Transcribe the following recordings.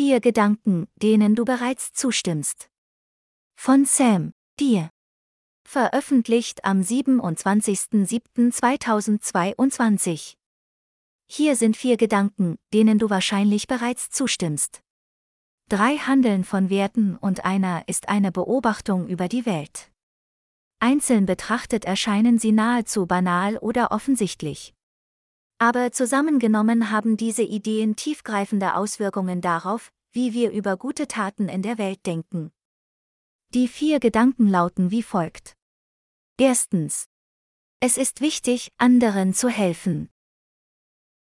Vier Gedanken, denen du bereits zustimmst. Von Sam, dir. Veröffentlicht am 27.07.2022. Hier sind vier Gedanken, denen du wahrscheinlich bereits zustimmst. Drei handeln von Werten und einer ist eine Beobachtung über die Welt. Einzeln betrachtet erscheinen sie nahezu banal oder offensichtlich. Aber zusammengenommen haben diese Ideen tiefgreifende Auswirkungen darauf, wie wir über gute Taten in der Welt denken. Die vier Gedanken lauten wie folgt. Erstens. Es ist wichtig, anderen zu helfen.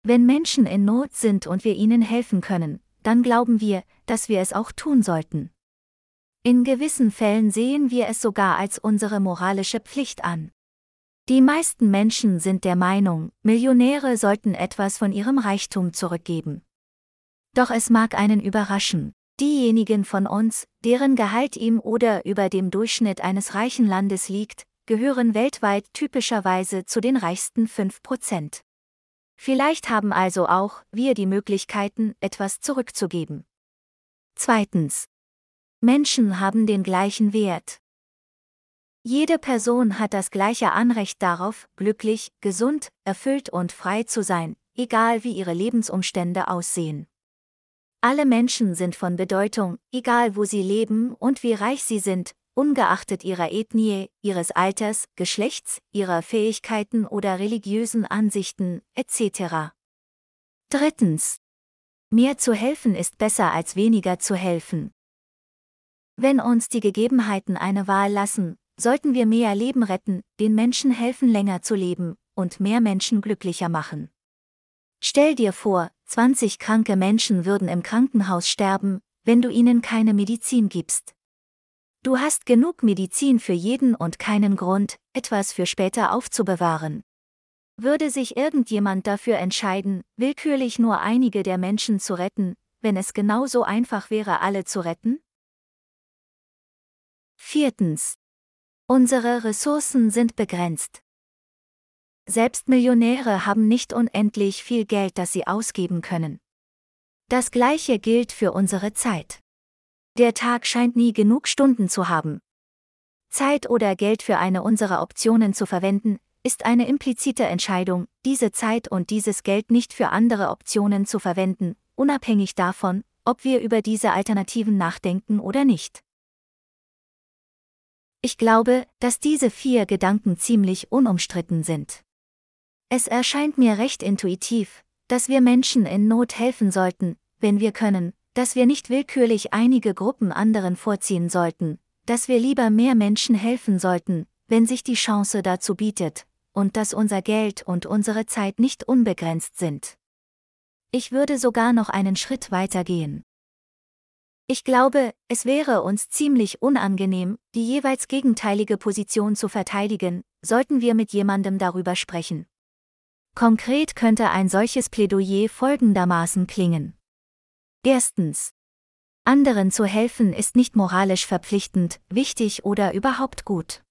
Wenn Menschen in Not sind und wir ihnen helfen können, dann glauben wir, dass wir es auch tun sollten. In gewissen Fällen sehen wir es sogar als unsere moralische Pflicht an. Die meisten Menschen sind der Meinung, Millionäre sollten etwas von ihrem Reichtum zurückgeben. Doch es mag einen überraschen, diejenigen von uns, deren Gehalt ihm oder über dem Durchschnitt eines reichen Landes liegt, gehören weltweit typischerweise zu den reichsten 5%. Vielleicht haben also auch wir die Möglichkeiten, etwas zurückzugeben. Zweitens. Menschen haben den gleichen Wert. Jede Person hat das gleiche Anrecht darauf, glücklich, gesund, erfüllt und frei zu sein, egal wie ihre Lebensumstände aussehen. Alle Menschen sind von Bedeutung, egal wo sie leben und wie reich sie sind, ungeachtet ihrer Ethnie, ihres Alters, Geschlechts, ihrer Fähigkeiten oder religiösen Ansichten, etc. Drittens. Mehr zu helfen ist besser als weniger zu helfen. Wenn uns die Gegebenheiten eine Wahl lassen, sollten wir mehr Leben retten, den Menschen helfen länger zu leben und mehr Menschen glücklicher machen. Stell dir vor, 20 kranke Menschen würden im Krankenhaus sterben, wenn du ihnen keine Medizin gibst. Du hast genug Medizin für jeden und keinen Grund, etwas für später aufzubewahren. Würde sich irgendjemand dafür entscheiden, willkürlich nur einige der Menschen zu retten, wenn es genauso einfach wäre, alle zu retten? Viertens. Unsere Ressourcen sind begrenzt. Selbst Millionäre haben nicht unendlich viel Geld, das sie ausgeben können. Das gleiche gilt für unsere Zeit. Der Tag scheint nie genug Stunden zu haben. Zeit oder Geld für eine unserer Optionen zu verwenden, ist eine implizite Entscheidung, diese Zeit und dieses Geld nicht für andere Optionen zu verwenden, unabhängig davon, ob wir über diese Alternativen nachdenken oder nicht. Ich glaube, dass diese vier Gedanken ziemlich unumstritten sind. Es erscheint mir recht intuitiv, dass wir Menschen in Not helfen sollten, wenn wir können, dass wir nicht willkürlich einige Gruppen anderen vorziehen sollten, dass wir lieber mehr Menschen helfen sollten, wenn sich die Chance dazu bietet, und dass unser Geld und unsere Zeit nicht unbegrenzt sind. Ich würde sogar noch einen Schritt weiter gehen. Ich glaube, es wäre uns ziemlich unangenehm, die jeweils gegenteilige Position zu verteidigen, sollten wir mit jemandem darüber sprechen. Konkret könnte ein solches Plädoyer folgendermaßen klingen. Erstens. Anderen zu helfen ist nicht moralisch verpflichtend, wichtig oder überhaupt gut.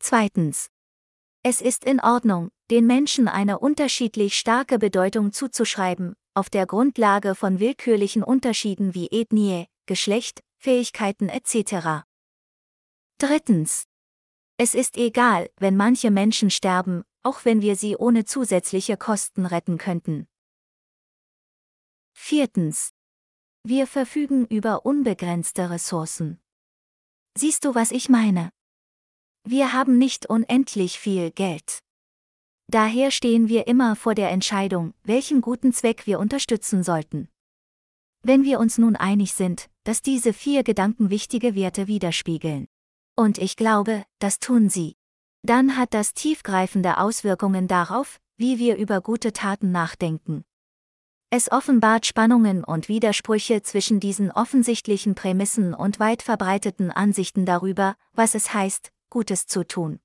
Zweitens. Es ist in Ordnung, den Menschen eine unterschiedlich starke Bedeutung zuzuschreiben, auf der Grundlage von willkürlichen Unterschieden wie Ethnie, Geschlecht, Fähigkeiten etc. Drittens. Es ist egal, wenn manche Menschen sterben, auch wenn wir sie ohne zusätzliche Kosten retten könnten. Viertens. Wir verfügen über unbegrenzte Ressourcen. Siehst du, was ich meine? Wir haben nicht unendlich viel Geld. Daher stehen wir immer vor der Entscheidung, welchen guten Zweck wir unterstützen sollten. Wenn wir uns nun einig sind, dass diese vier Gedanken wichtige Werte widerspiegeln. Und ich glaube, das tun sie. Dann hat das tiefgreifende Auswirkungen darauf, wie wir über gute Taten nachdenken. Es offenbart Spannungen und Widersprüche zwischen diesen offensichtlichen Prämissen und weit verbreiteten Ansichten darüber, was es heißt, Gutes zu tun.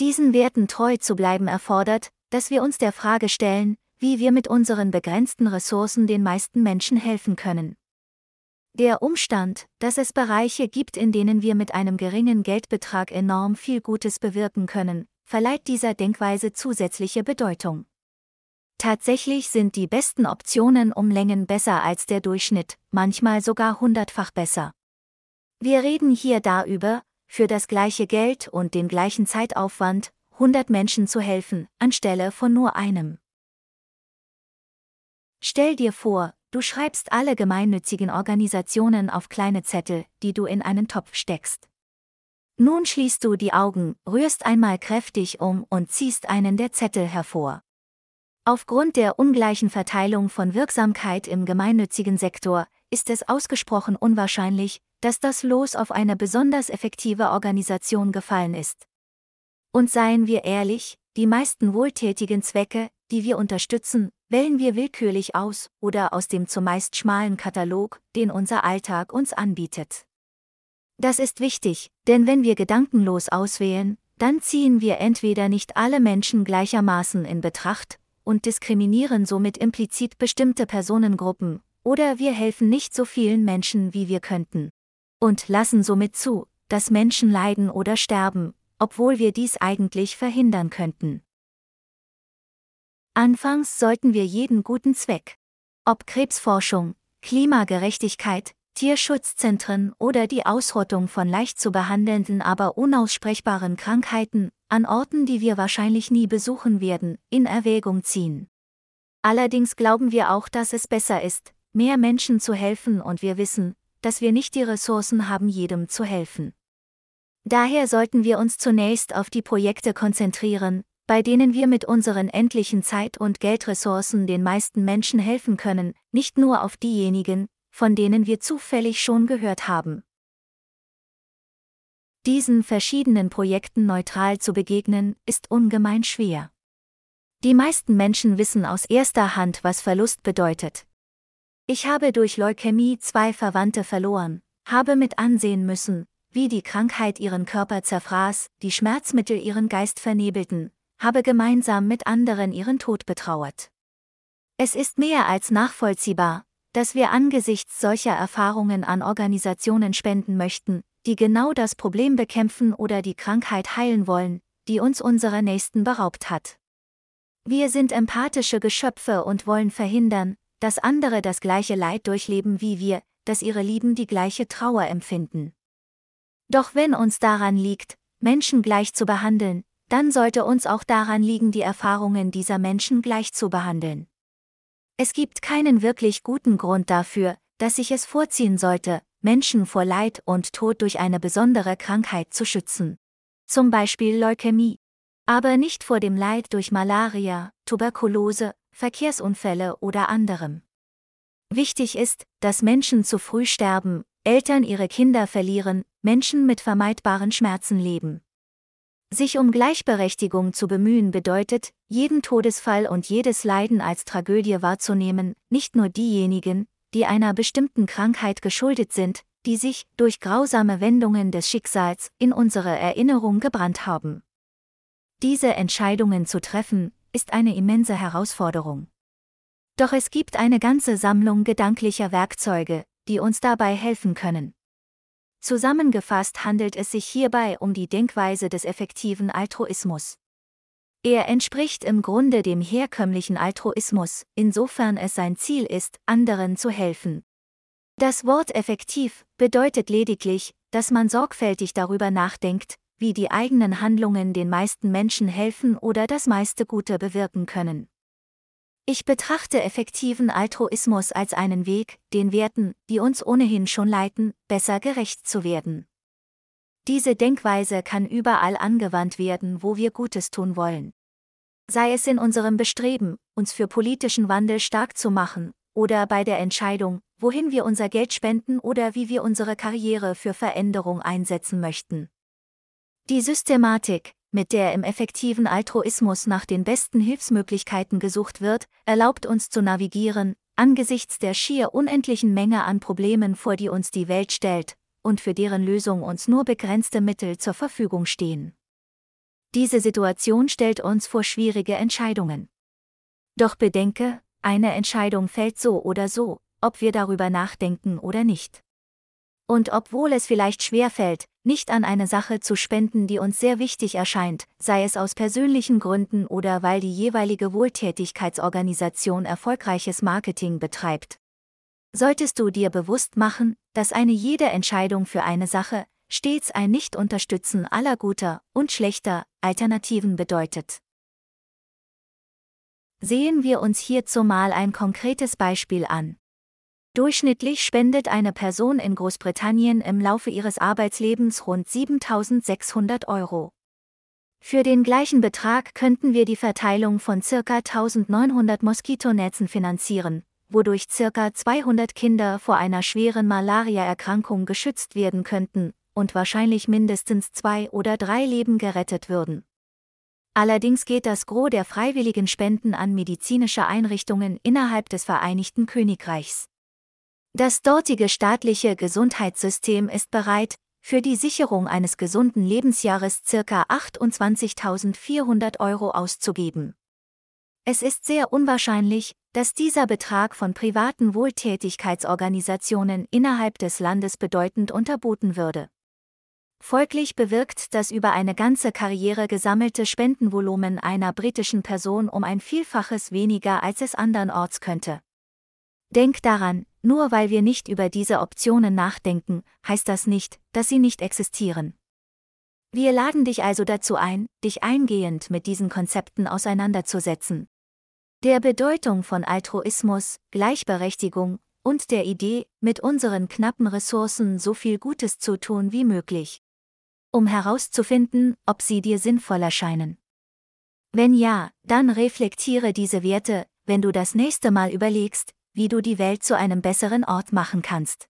Diesen Werten treu zu bleiben erfordert, dass wir uns der Frage stellen, wie wir mit unseren begrenzten Ressourcen den meisten Menschen helfen können. Der Umstand, dass es Bereiche gibt, in denen wir mit einem geringen Geldbetrag enorm viel Gutes bewirken können, verleiht dieser Denkweise zusätzliche Bedeutung. Tatsächlich sind die besten Optionen um Längen besser als der Durchschnitt, manchmal sogar hundertfach besser. Wir reden hier darüber, für das gleiche Geld und den gleichen Zeitaufwand, 100 Menschen zu helfen, anstelle von nur einem. Stell dir vor, du schreibst alle gemeinnützigen Organisationen auf kleine Zettel, die du in einen Topf steckst. Nun schließt du die Augen, rührst einmal kräftig um und ziehst einen der Zettel hervor. Aufgrund der ungleichen Verteilung von Wirksamkeit im gemeinnützigen Sektor ist es ausgesprochen unwahrscheinlich, dass das Los auf eine besonders effektive Organisation gefallen ist. Und seien wir ehrlich, die meisten wohltätigen Zwecke, die wir unterstützen, wählen wir willkürlich aus oder aus dem zumeist schmalen Katalog, den unser Alltag uns anbietet. Das ist wichtig, denn wenn wir gedankenlos auswählen, dann ziehen wir entweder nicht alle Menschen gleichermaßen in Betracht und diskriminieren somit implizit bestimmte Personengruppen, oder wir helfen nicht so vielen Menschen, wie wir könnten. Und lassen somit zu, dass Menschen leiden oder sterben, obwohl wir dies eigentlich verhindern könnten. Anfangs sollten wir jeden guten Zweck, ob Krebsforschung, Klimagerechtigkeit, Tierschutzzentren oder die Ausrottung von leicht zu behandelnden aber unaussprechbaren Krankheiten, an Orten, die wir wahrscheinlich nie besuchen werden, in Erwägung ziehen. Allerdings glauben wir auch, dass es besser ist, mehr Menschen zu helfen und wir wissen, dass wir nicht die Ressourcen haben, jedem zu helfen. Daher sollten wir uns zunächst auf die Projekte konzentrieren, bei denen wir mit unseren endlichen Zeit- und Geldressourcen den meisten Menschen helfen können, nicht nur auf diejenigen, von denen wir zufällig schon gehört haben diesen verschiedenen Projekten neutral zu begegnen, ist ungemein schwer. Die meisten Menschen wissen aus erster Hand, was Verlust bedeutet. Ich habe durch Leukämie zwei Verwandte verloren, habe mit ansehen müssen, wie die Krankheit ihren Körper zerfraß, die Schmerzmittel ihren Geist vernebelten, habe gemeinsam mit anderen ihren Tod betrauert. Es ist mehr als nachvollziehbar, dass wir angesichts solcher Erfahrungen an Organisationen spenden möchten, die genau das Problem bekämpfen oder die Krankheit heilen wollen, die uns unserer Nächsten beraubt hat. Wir sind empathische Geschöpfe und wollen verhindern, dass andere das gleiche Leid durchleben wie wir, dass ihre Lieben die gleiche Trauer empfinden. Doch wenn uns daran liegt, Menschen gleich zu behandeln, dann sollte uns auch daran liegen, die Erfahrungen dieser Menschen gleich zu behandeln. Es gibt keinen wirklich guten Grund dafür, dass ich es vorziehen sollte, Menschen vor Leid und Tod durch eine besondere Krankheit zu schützen. Zum Beispiel Leukämie. Aber nicht vor dem Leid durch Malaria, Tuberkulose, Verkehrsunfälle oder anderem. Wichtig ist, dass Menschen zu früh sterben, Eltern ihre Kinder verlieren, Menschen mit vermeidbaren Schmerzen leben. Sich um Gleichberechtigung zu bemühen bedeutet, jeden Todesfall und jedes Leiden als Tragödie wahrzunehmen, nicht nur diejenigen, die einer bestimmten Krankheit geschuldet sind, die sich, durch grausame Wendungen des Schicksals, in unsere Erinnerung gebrannt haben. Diese Entscheidungen zu treffen, ist eine immense Herausforderung. Doch es gibt eine ganze Sammlung gedanklicher Werkzeuge, die uns dabei helfen können. Zusammengefasst handelt es sich hierbei um die Denkweise des effektiven Altruismus. Er entspricht im Grunde dem herkömmlichen Altruismus, insofern es sein Ziel ist, anderen zu helfen. Das Wort effektiv bedeutet lediglich, dass man sorgfältig darüber nachdenkt, wie die eigenen Handlungen den meisten Menschen helfen oder das meiste Gute bewirken können. Ich betrachte effektiven Altruismus als einen Weg, den Werten, die uns ohnehin schon leiten, besser gerecht zu werden. Diese Denkweise kann überall angewandt werden, wo wir Gutes tun wollen. Sei es in unserem Bestreben, uns für politischen Wandel stark zu machen, oder bei der Entscheidung, wohin wir unser Geld spenden oder wie wir unsere Karriere für Veränderung einsetzen möchten. Die Systematik, mit der im effektiven Altruismus nach den besten Hilfsmöglichkeiten gesucht wird, erlaubt uns zu navigieren, angesichts der schier unendlichen Menge an Problemen, vor die uns die Welt stellt, und für deren Lösung uns nur begrenzte Mittel zur Verfügung stehen. Diese Situation stellt uns vor schwierige Entscheidungen. Doch bedenke, eine Entscheidung fällt so oder so, ob wir darüber nachdenken oder nicht. Und obwohl es vielleicht schwer fällt, nicht an eine Sache zu spenden, die uns sehr wichtig erscheint, sei es aus persönlichen Gründen oder weil die jeweilige Wohltätigkeitsorganisation erfolgreiches Marketing betreibt. Solltest du dir bewusst machen, dass eine jede Entscheidung für eine Sache stets ein Nicht-Unterstützen aller guter und schlechter Alternativen bedeutet. Sehen wir uns hierzu mal ein konkretes Beispiel an. Durchschnittlich spendet eine Person in Großbritannien im Laufe ihres Arbeitslebens rund 7600 Euro. Für den gleichen Betrag könnten wir die Verteilung von ca. 1900 Moskitonetzen finanzieren, wodurch ca. 200 Kinder vor einer schweren Malariaerkrankung geschützt werden könnten und wahrscheinlich mindestens zwei oder drei Leben gerettet würden. Allerdings geht das Gros der freiwilligen Spenden an medizinische Einrichtungen innerhalb des Vereinigten Königreichs. Das dortige staatliche Gesundheitssystem ist bereit, für die Sicherung eines gesunden Lebensjahres ca. 28.400 Euro auszugeben. Es ist sehr unwahrscheinlich, dass dieser Betrag von privaten Wohltätigkeitsorganisationen innerhalb des Landes bedeutend unterboten würde. Folglich bewirkt das über eine ganze Karriere gesammelte Spendenvolumen einer britischen Person um ein Vielfaches weniger als es andernorts könnte. Denk daran, nur weil wir nicht über diese Optionen nachdenken, heißt das nicht, dass sie nicht existieren. Wir laden dich also dazu ein, dich eingehend mit diesen Konzepten auseinanderzusetzen. Der Bedeutung von Altruismus, Gleichberechtigung und der Idee, mit unseren knappen Ressourcen so viel Gutes zu tun wie möglich. Um herauszufinden, ob sie dir sinnvoll erscheinen. Wenn ja, dann reflektiere diese Werte, wenn du das nächste Mal überlegst, wie du die Welt zu einem besseren Ort machen kannst.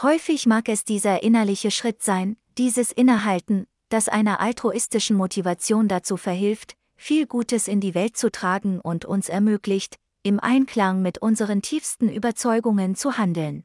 Häufig mag es dieser innerliche Schritt sein, dieses Innehalten, das einer altruistischen Motivation dazu verhilft, viel Gutes in die Welt zu tragen und uns ermöglicht, im Einklang mit unseren tiefsten Überzeugungen zu handeln.